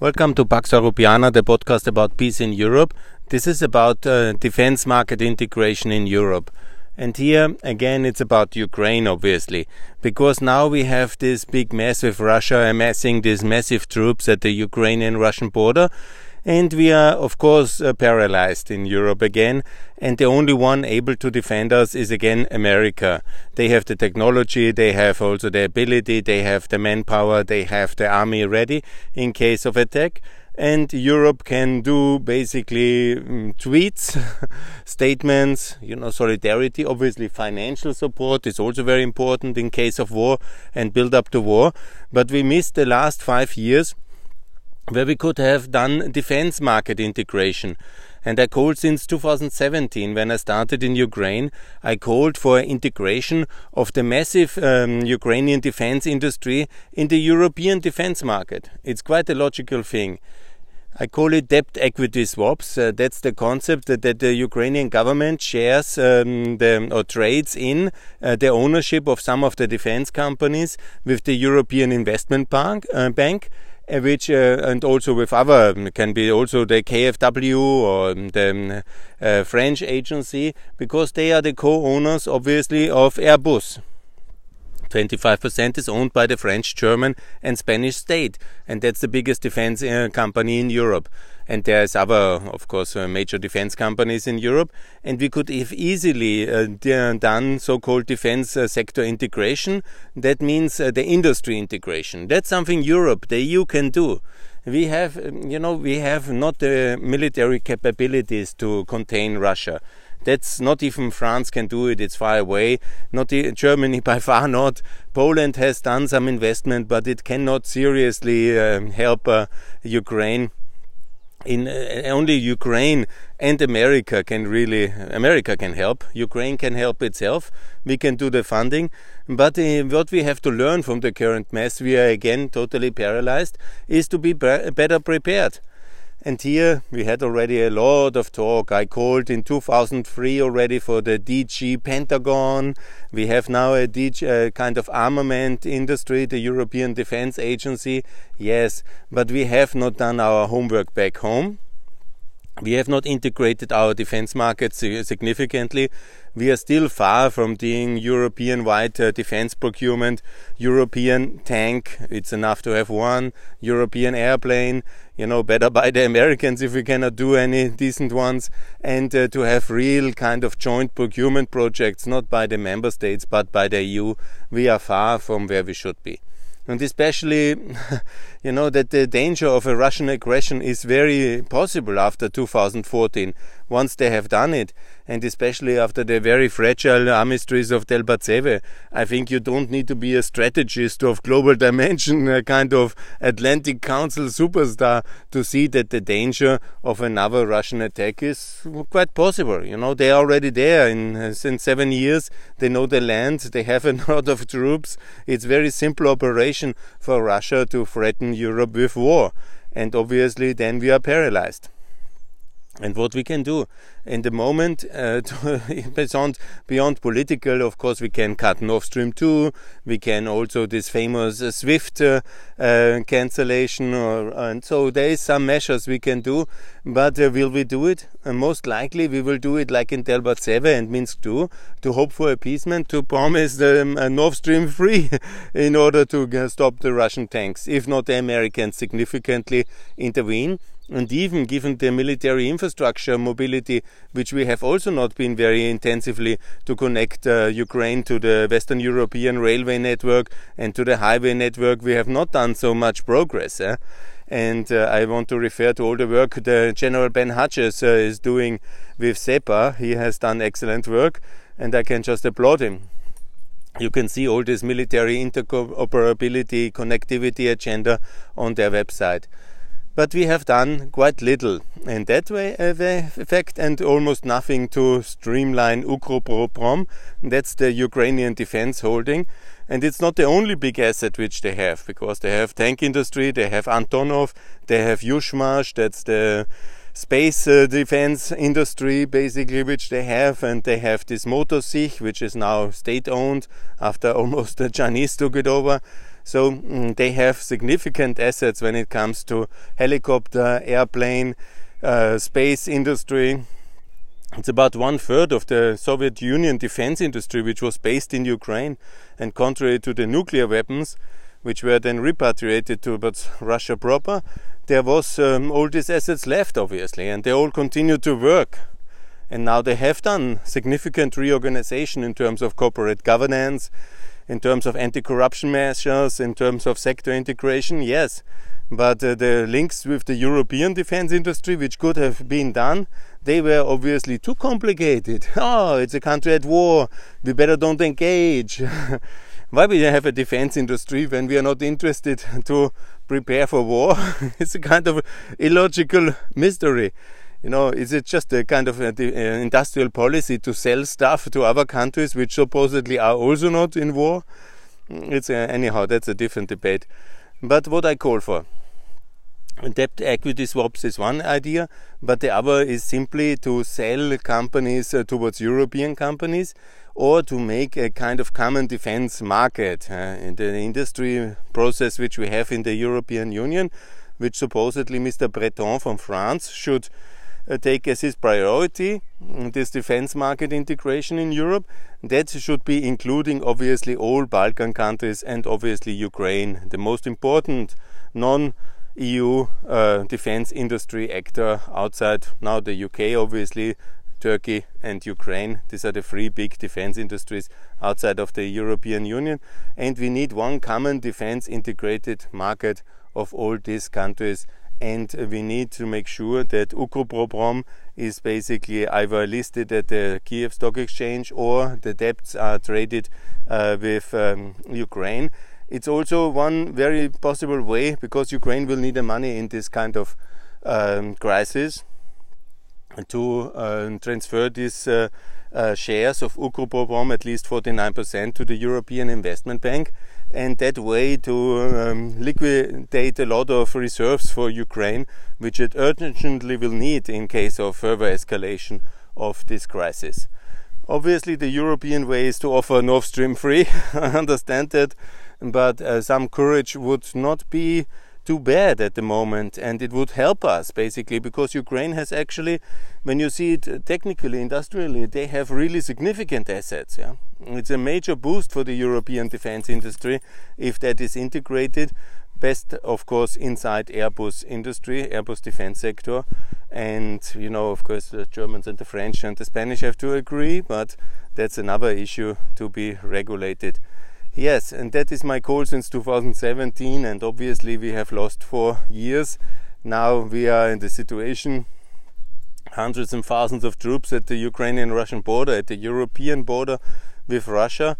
Welcome to Pax Europiana, the podcast about peace in Europe. This is about uh, defense market integration in Europe. And here, again, it's about Ukraine, obviously, because now we have this big mess with Russia amassing these massive troops at the Ukrainian Russian border. And we are, of course, uh, paralyzed in Europe again. And the only one able to defend us is again America. They have the technology, they have also the ability, they have the manpower, they have the army ready in case of attack and Europe can do basically um, tweets, statements, you know, solidarity. Obviously, financial support is also very important in case of war and build up to war. But we missed the last five years where we could have done defense market integration. And I called since 2017, when I started in Ukraine, I called for integration of the massive um, Ukrainian defense industry in the European defense market. It's quite a logical thing. I call it debt equity swaps. Uh, that's the concept that, that, the Ukrainian government shares um, the, or trades in uh, the ownership of some of the defense companies with the European Investment Bank, uh, Bank which uh, and also with other um, can be also the KfW or the um, uh, French agency because they are the co-owners obviously of Airbus. 25% is owned by the French, German, and Spanish state, and that's the biggest defense uh, company in Europe. And there's other, of course, uh, major defense companies in Europe, and we could have easily uh, done so-called defense uh, sector integration. That means uh, the industry integration. That's something Europe, the EU, can do we have, um, you know, we have not the military capabilities to contain Russia. That's not even France can do it. It's far away. Not Germany by far not. Poland has done some investment, but it cannot seriously uh, help uh, Ukraine. In uh, only Ukraine and America can really America can help. Ukraine can help itself. We can do the funding, but uh, what we have to learn from the current mess, we are again totally paralyzed, is to be better prepared. And here we had already a lot of talk. I called in 2003 already for the DG Pentagon. We have now a DG, uh, kind of armament industry, the European Defense Agency. Yes, but we have not done our homework back home. We have not integrated our defense markets significantly. We are still far from being European wide uh, defense procurement, European tank, it's enough to have one, European airplane, you know, better by the Americans if we cannot do any decent ones, and uh, to have real kind of joint procurement projects, not by the member states but by the EU. We are far from where we should be and especially you know that the danger of a Russian aggression is very possible after 2014 once they have done it and especially after the very fragile armistice of Debaltseve I think you don't need to be a strategist of global dimension a kind of Atlantic Council superstar to see that the danger of another Russian attack is quite possible you know they are already there in uh, since 7 years they know the land they have a lot of troops it's very simple operation for Russia to threaten Europe with war. And obviously, then we are paralyzed. And what we can do in the moment, uh, beyond, beyond political, of course, we can cut Nord Stream 2. We can also this famous uh, SWIFT uh, uh, cancellation, or, and so there is some measures we can do. But uh, will we do it? Uh, most likely, we will do it like in Debaltseve and Minsk 2 to hope for appeasement, to promise um, Nord Stream 3 in order to stop the Russian tanks. If not, the Americans significantly intervene and even given the military infrastructure mobility, which we have also not been very intensively to connect uh, Ukraine to the Western European railway network and to the highway network, we have not done so much progress. Eh? And uh, I want to refer to all the work the General Ben Hodges uh, is doing with CEPA. He has done excellent work, and I can just applaud him you can see all this military interoperability connectivity agenda on their website but we have done quite little in that way uh, effect and almost nothing to streamline Ukroprom. That's the Ukrainian defense holding. And it's not the only big asset which they have, because they have tank industry, they have Antonov, they have Yuzhmash, that's the space uh, defense industry basically which they have and they have this Motor Sich which is now state owned after almost the Chinese took it over So mm, they have significant assets when it comes to helicopter, airplane, uh, space industry. It's about one third of the Soviet Union defense industry, which was based in Ukraine. And contrary to the nuclear weapons, which were then repatriated to but Russia proper, there was um, all these assets left, obviously, and they all continued to work. And now they have done significant reorganization in terms of corporate governance, in terms of anti-corruption measures, in terms of sector integration, yes. But uh, the links with the European defense industry, which could have been done, they were obviously too complicated. Oh, it's a country at war. We better don't engage. why we have a defense industry when we are not interested to prepare for war? it's a kind of illogical mystery. You know, is it just a kind of a, a industrial policy to sell stuff to other countries which supposedly are also not in war? It's a, anyhow, that's a different debate. But what I call for debt equity swaps is one idea, but the other is simply to sell companies uh, towards European companies or to make a kind of common defense market uh, in the industry process which we have in the European Union, which supposedly Mr. Breton from France should uh, take as his priority this defense market integration in Europe. That should be including obviously all Balkan countries and obviously Ukraine, the most important non EU uh, defense industry actor outside now the UK, obviously, Turkey and Ukraine. These are the three big defense industries outside of the European Union. And we need one common defense integrated market of all these countries. And we need to make sure that Ukroprom is basically either listed at the Kiev Stock Exchange or the debts are traded uh, with um, Ukraine. It's also one very possible way because Ukraine will need the money in this kind of um, crisis to uh, transfer these uh, shares of Ukroprom, at least 49%, to the European Investment Bank, and that way to um, liquidate a lot of reserves for Ukraine, which it urgently will need in case of further escalation of this crisis. Obviously, the European way is to offer Nord Stream 3. I understand that, but uh, some courage would not be too bad at the moment and it would help us basically because Ukraine has actually when you see it uh, technically industrially they have really significant assets yeah? It's a major boost for the European defense industry if that is integrated. Best of course inside Airbus industry Airbus defense sector and you know of course the Germans and the French and the Spanish have to agree but that's another issue to be regulated Yes, and that is my goal since 2017, and obviously we have lost four years. Now we are in the situation hundreds and thousands of troops at the Ukrainian Russian border, at the European border with Russia.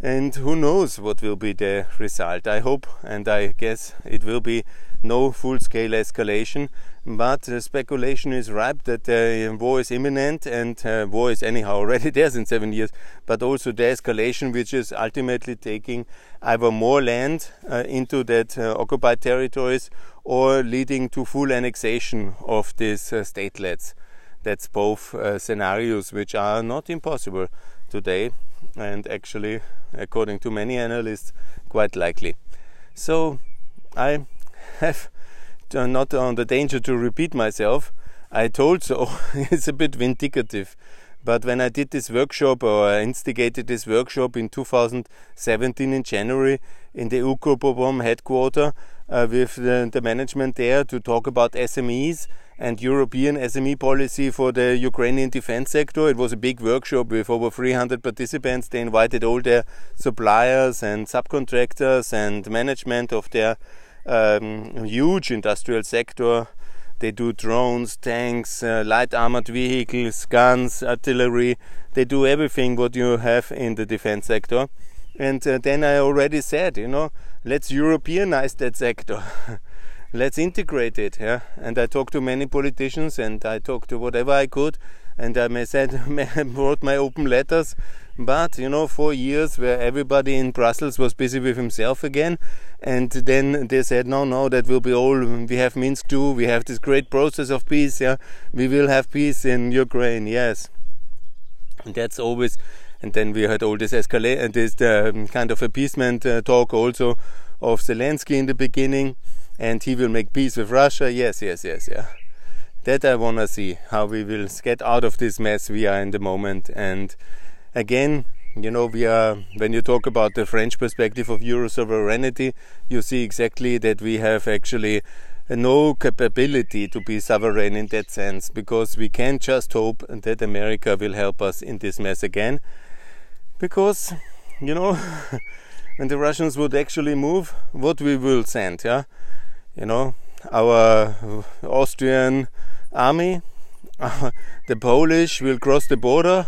And who knows what will be the result? I hope and I guess it will be no full scale escalation, but uh, speculation is ripe that uh, war is imminent and uh, war is anyhow already there in seven years, but also the escalation, which is ultimately taking either more land uh, into that uh, occupied territories or leading to full annexation of these uh, statelets. That's both scenarios which are not impossible today and actually, according to many analysts, quite likely. So, I have not on the danger to repeat myself. I told so. it's a bit vindicative. But when I did this workshop or I instigated this workshop in 2017 in January in the Ukroprom headquarter uh, with the, the, management there to talk about SMEs and European SME policy for the Ukrainian defense sector, it was a big workshop with over 300 participants. They invited all their suppliers and subcontractors and management of their um, huge industrial sector. They do drones, tanks, uh, light armored vehicles, guns, artillery. They do everything what you have in the defense sector. And uh, then I already said, you know, let's Europeanize that sector. let's integrate it. Yeah. And I talked to many politicians and I talked to whatever I could. And I said, wrote my open letters but you know, four years where everybody in Brussels was busy with himself again, and then they said, no, no, that will be all. We have Minsk 2. We have this great process of peace. Yeah, we will have peace in Ukraine. Yes, and that's always. And then we had all this escalate and this um, kind of appeasement uh, talk also of Zelensky in the beginning, and he will make peace with Russia. Yes, yes, yes, yeah. That I want to see how we will get out of this mess we are in the moment. And again, you know, we are when you talk about the French perspective of Euro sovereignty, you see exactly that we have actually no capability to be sovereign in that sense because we can just hope that America will help us in this mess again. Because, you know, when the Russians would actually move, what we will send, yeah? You know, our Austrian army, the Polish will cross the border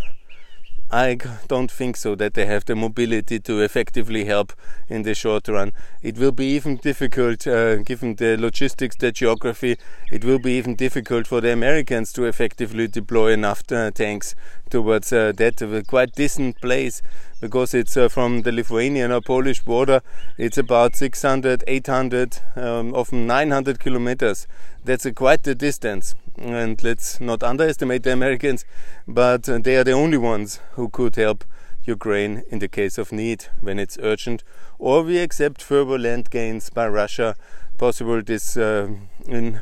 I don't think so that they have the mobility to effectively help in the short run. It will be even difficult, uh, given the logistics, the geography, it will be even difficult for the Americans to effectively deploy enough tanks towards uh, that quite distant place because it's uh, from the Lithuanian or Polish border, it's about 600, 800, um, often 900 kilometers. That's quite a distance and let's not underestimate the Americans, but they are the only ones who could help Ukraine in the case of need when it's urgent, or we accept further land gains by Russia, possible this uh,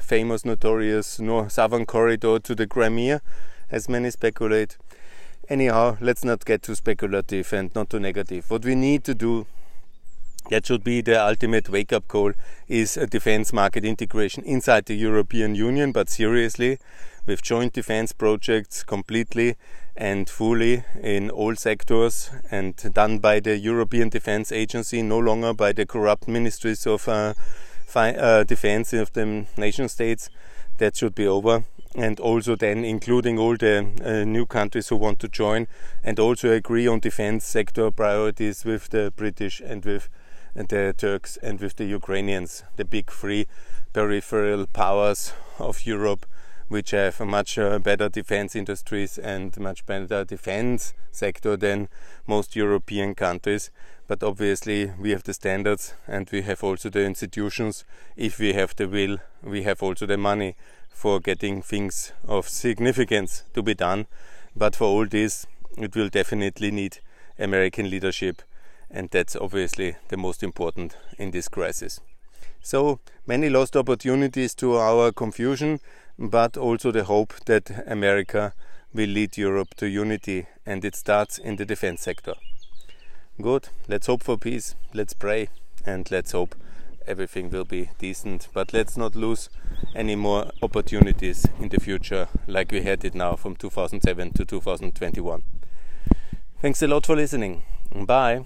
famous, notorious southern corridor to the Crimea, as many speculate. Anyhow, let's not get too speculative and not too negative. What we need to do that should be the ultimate wake up call is a defense market integration inside the European Union, but seriously, with joint defense projects completely and fully in all sectors and done by the European Defense Agency, no longer by the corrupt ministries of uh, uh, defense of the nation states. That should be over. And also, then including all the uh, new countries who want to join, and also agree on defense sector priorities with the British and with the Turks and with the Ukrainians, the big three peripheral powers of Europe, which have much uh, better defense industries and much better defense sector than most European countries. But obviously, we have the standards and we have also the institutions. If we have the will, we have also the money for getting things of significance to be done. But for all this, it will definitely need American leadership and that's obviously the most important in this crisis. So many lost opportunities to our confusion, but also the hope that America will lead Europe to unity, and it starts in the defense sector. Good, let's hope for peace, let's pray, and let's hope everything will be decent. But let's not lose any more opportunities in the future like we had it now from 2007 to 2021. Thanks a lot for listening. Bye.